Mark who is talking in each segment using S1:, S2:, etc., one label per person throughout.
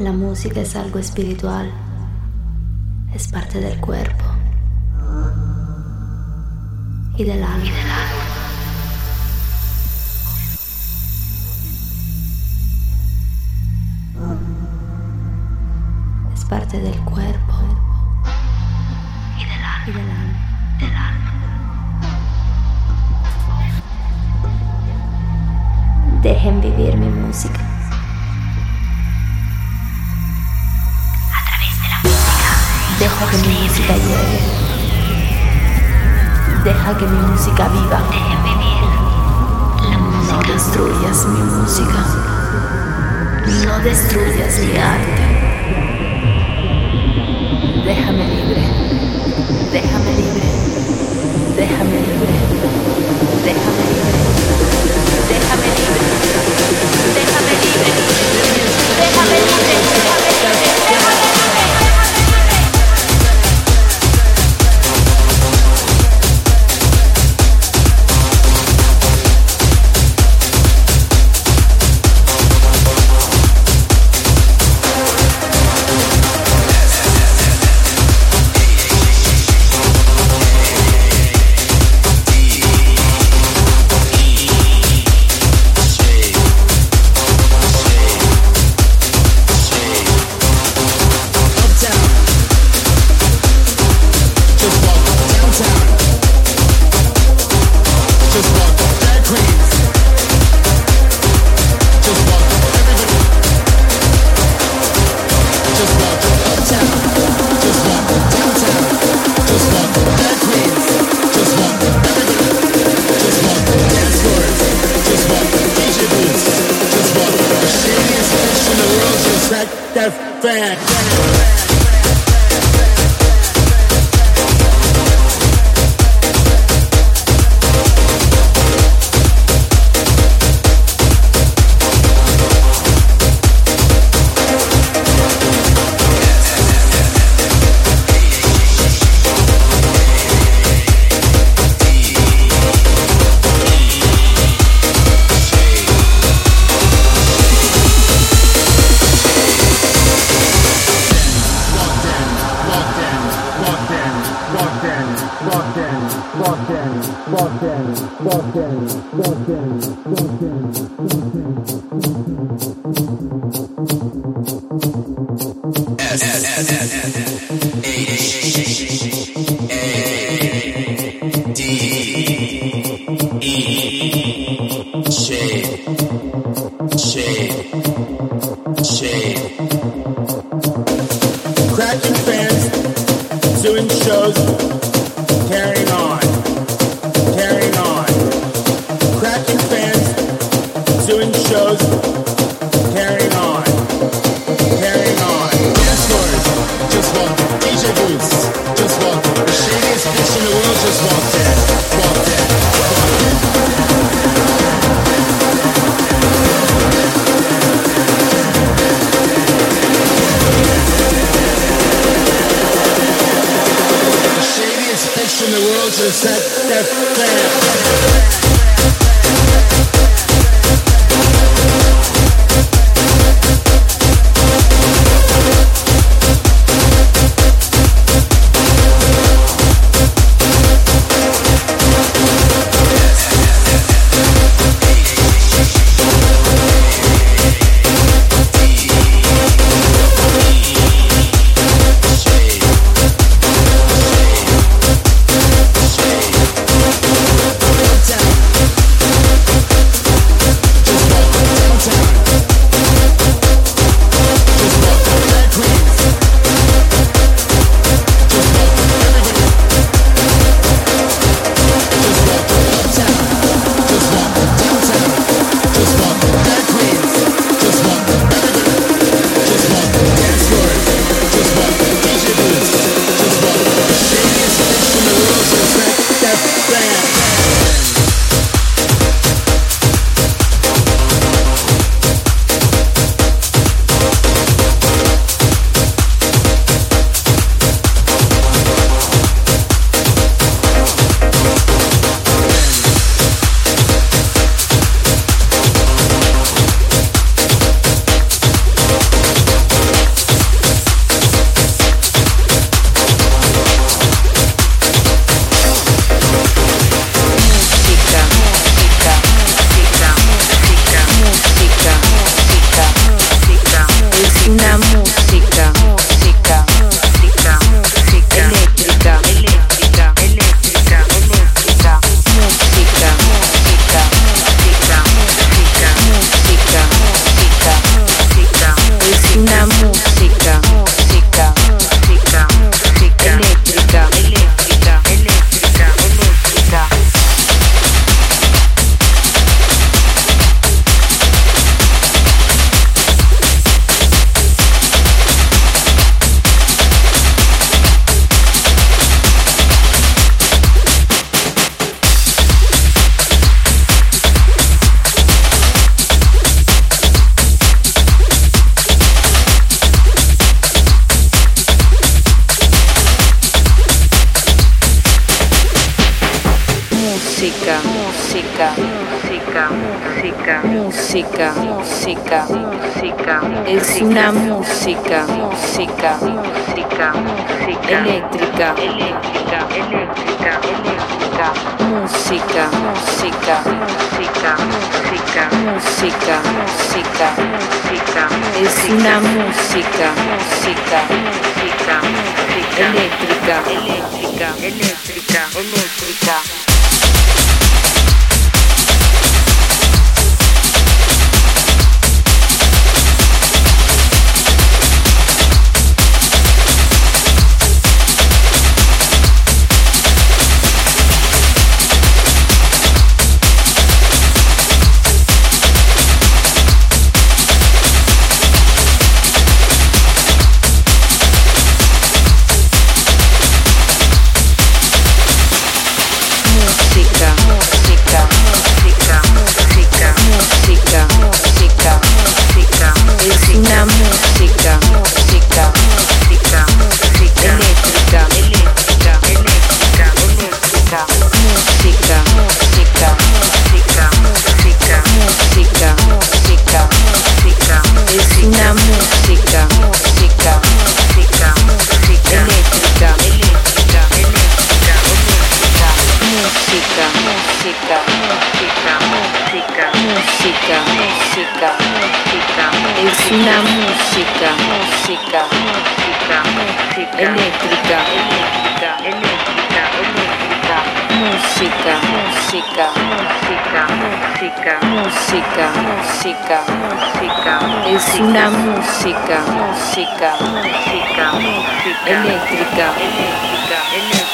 S1: La música es algo espiritual, es parte del cuerpo y del alma. Es parte del cuerpo y del alma. Y del alma. Del alma. Dejen vivir mi música. Deja que mi música llegue. Deja que mi música viva. No destruyas mi música. No destruyas mi arte. Déjame libre. Déjame libre. Déjame libre. Déjame libre. Déjame libre. Déjame libre. Música, música, música, es una
S2: música, música, música, música, eléctrica, eléctrica, eléctrica, eléctrica, música, música, música, música, música, música, música, es una música, música, música, música, eléctrica, eléctrica, eléctrica, eléctrica. música, música, música, música, música, música, música. Es una música, música, música, música. Eléctrica, eléctrica, eléctrica.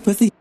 S2: with
S3: the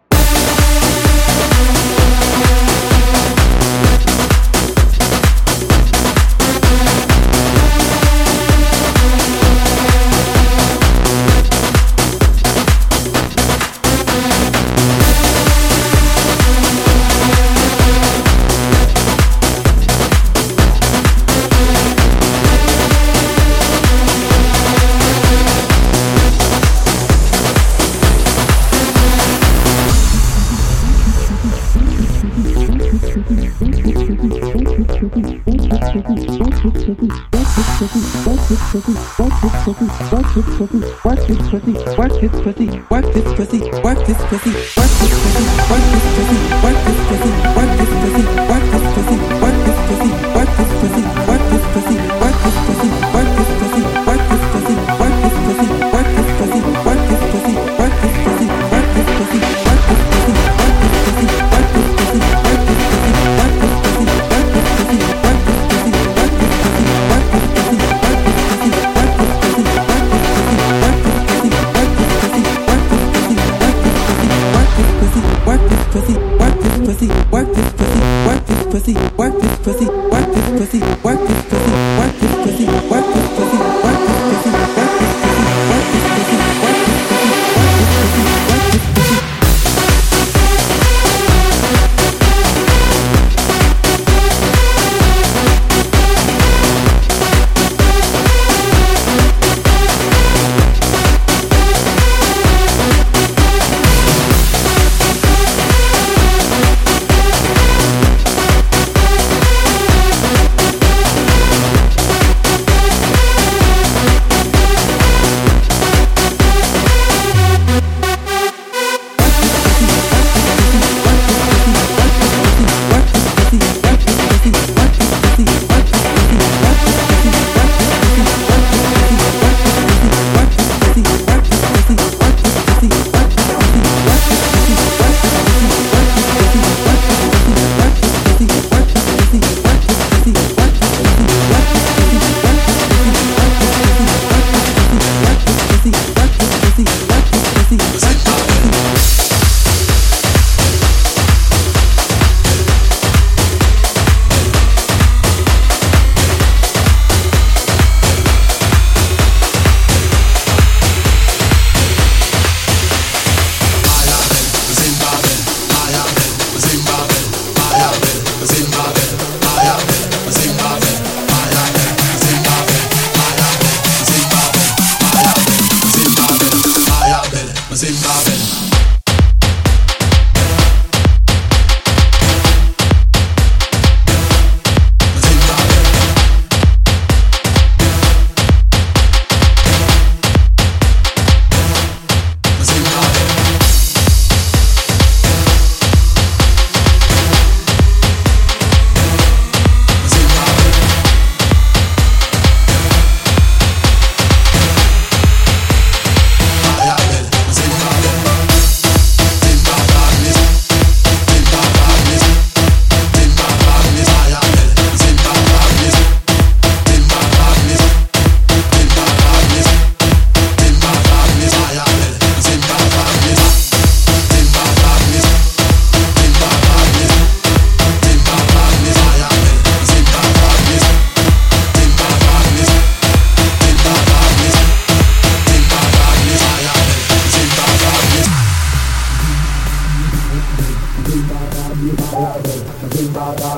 S3: pussy, work this pussy, work this pussy.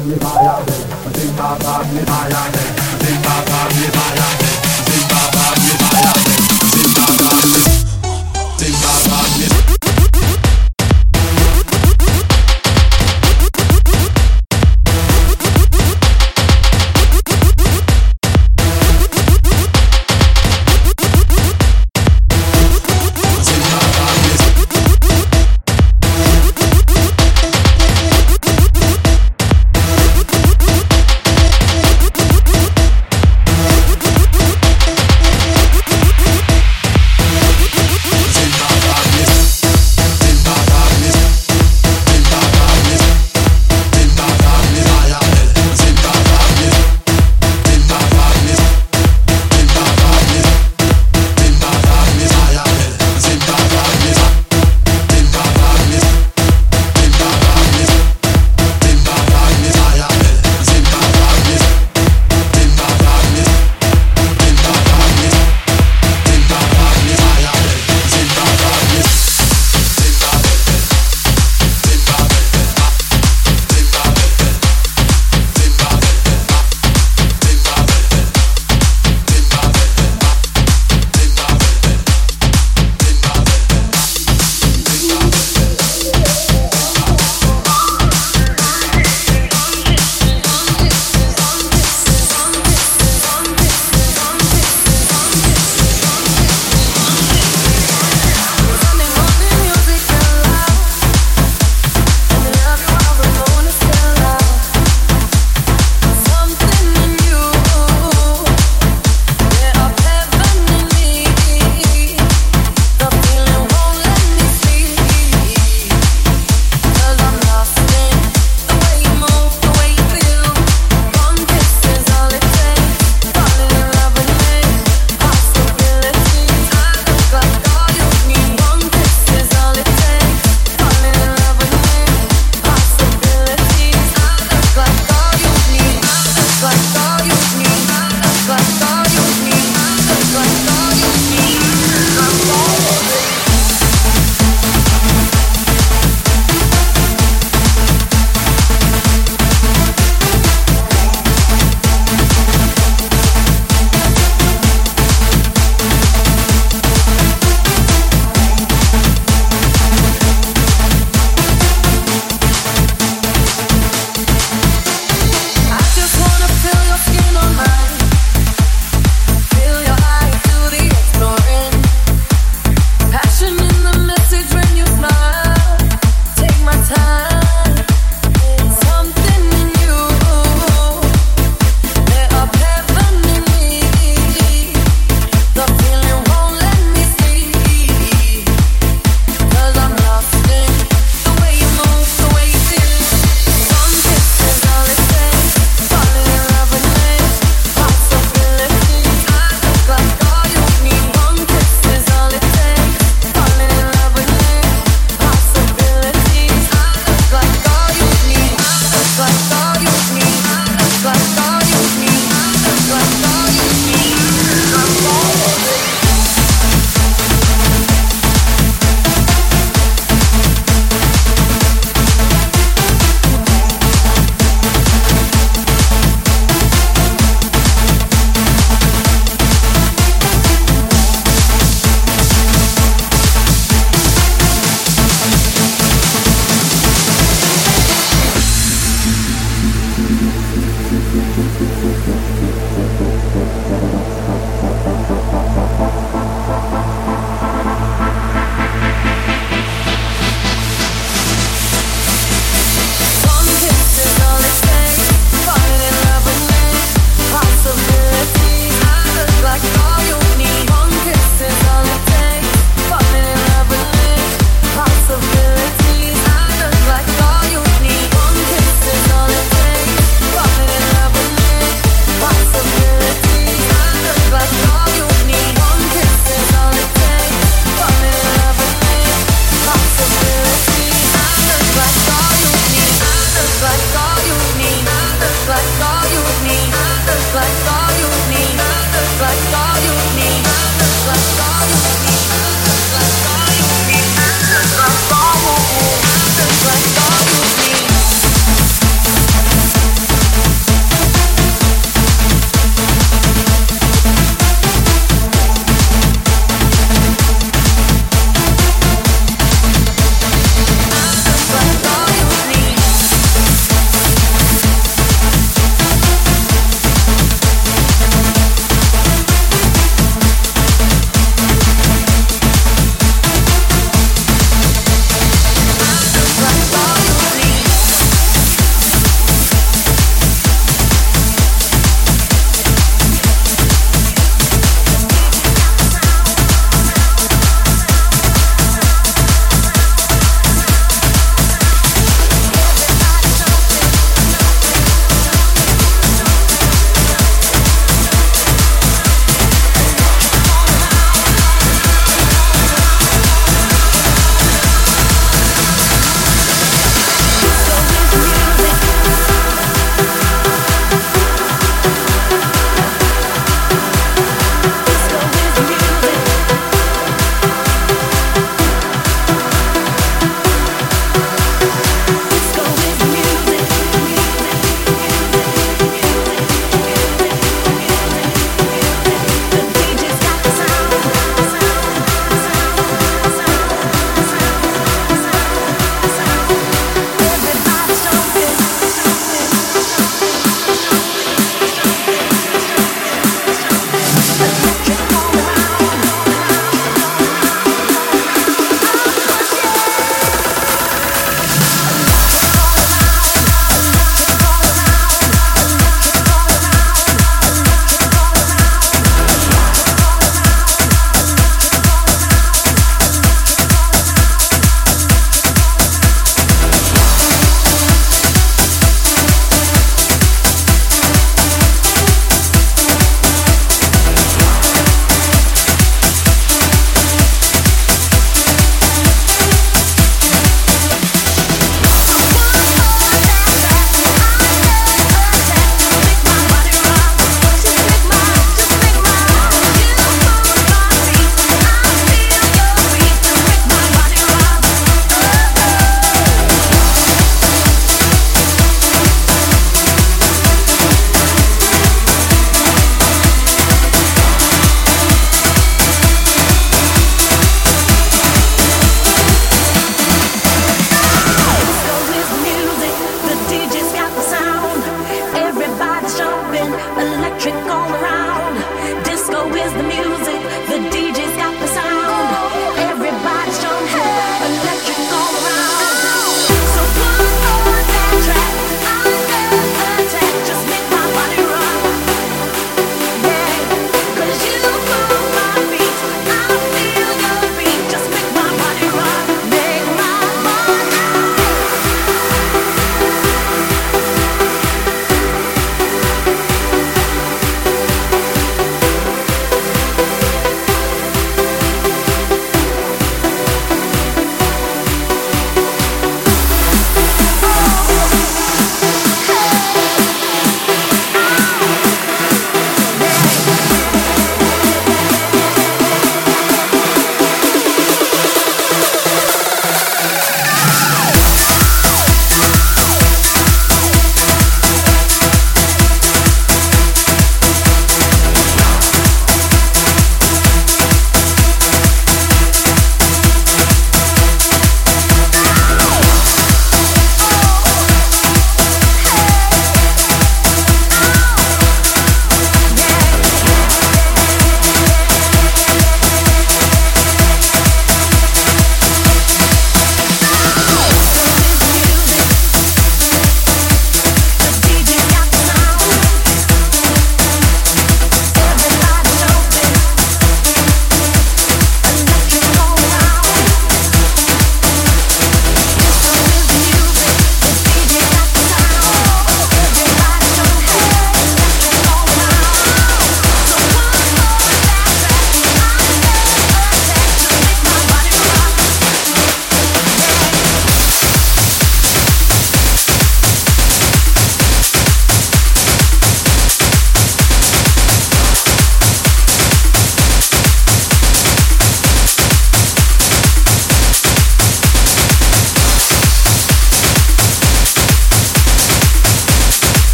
S3: body, my body, my body, my.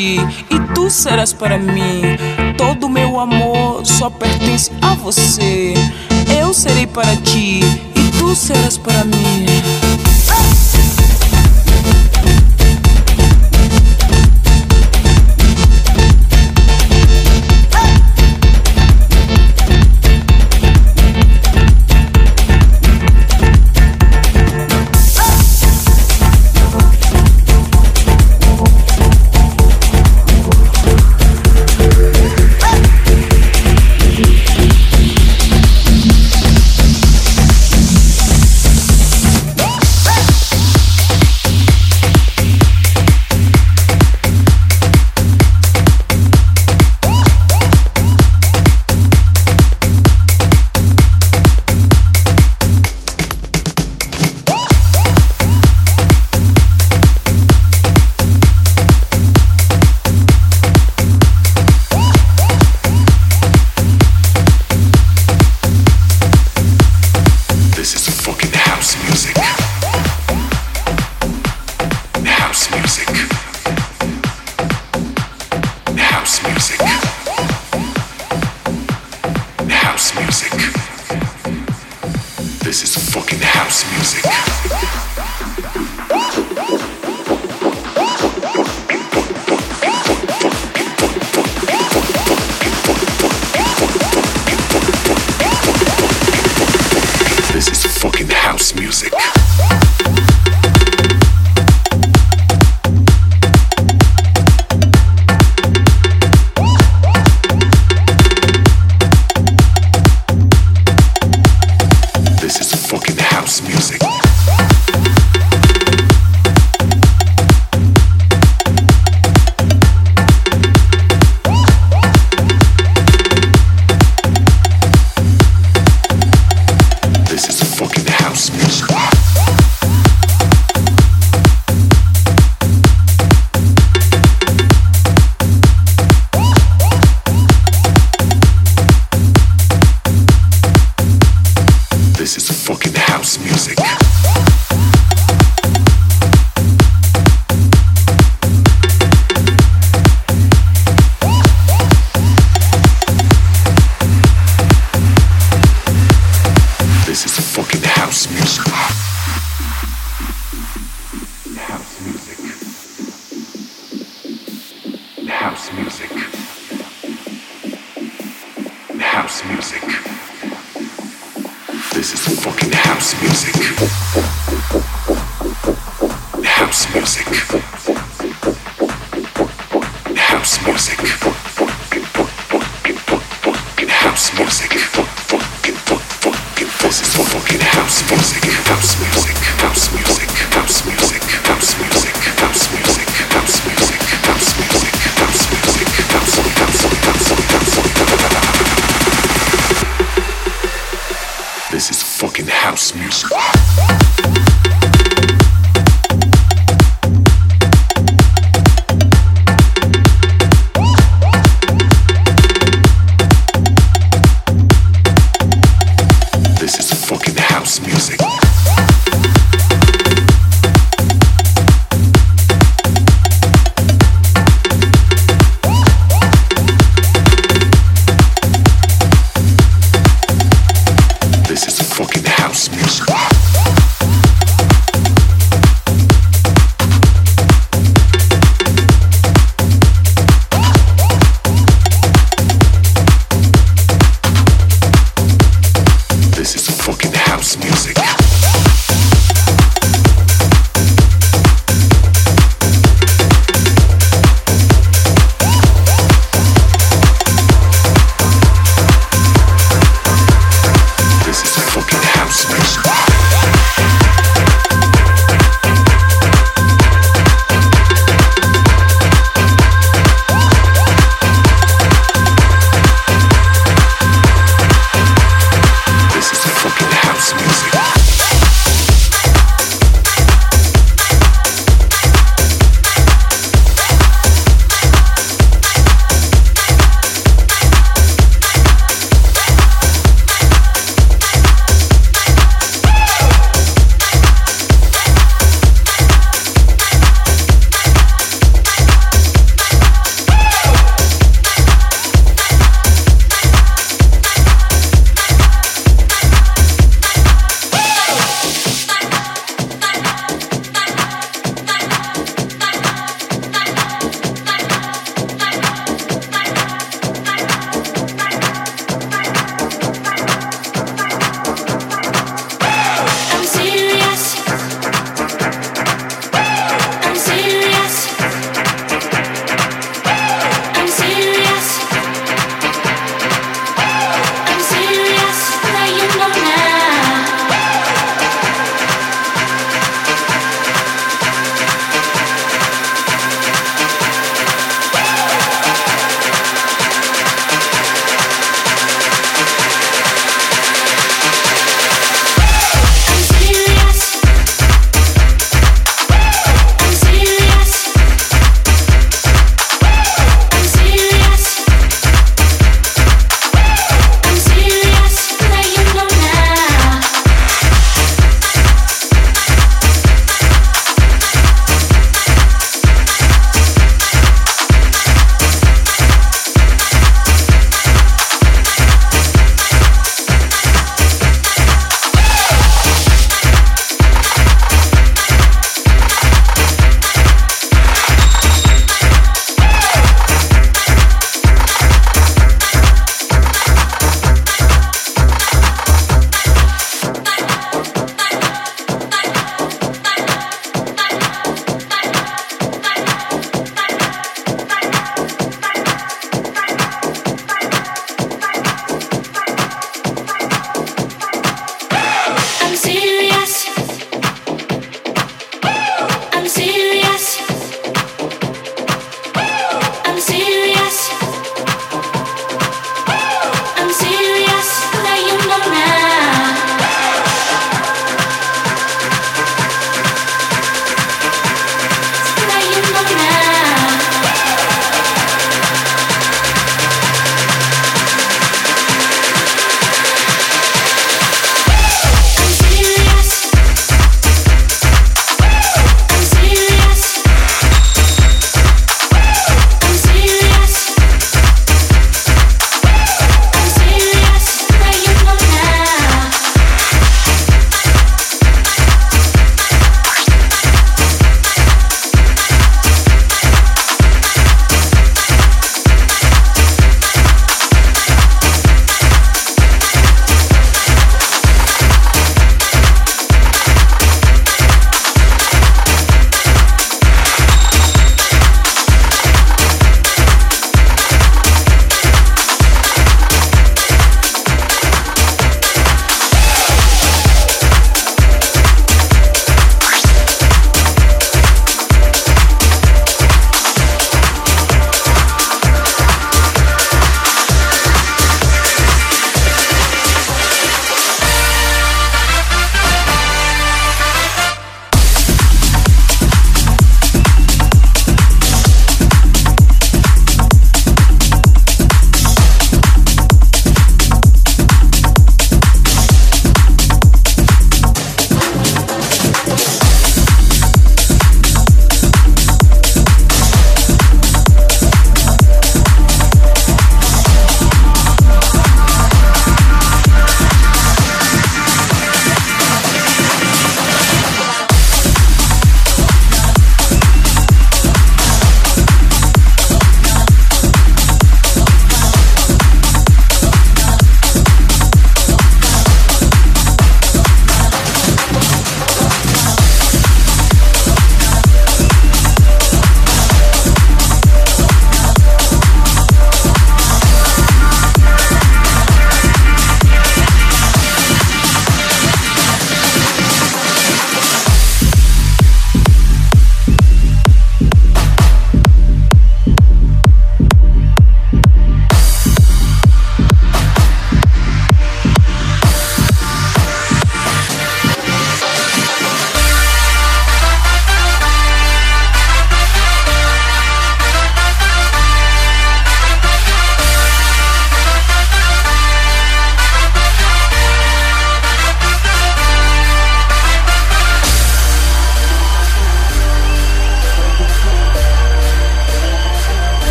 S3: Ti e tu serás para mim. Todo meu amor só pertence a você. Eu serei para ti e tu serás para mim.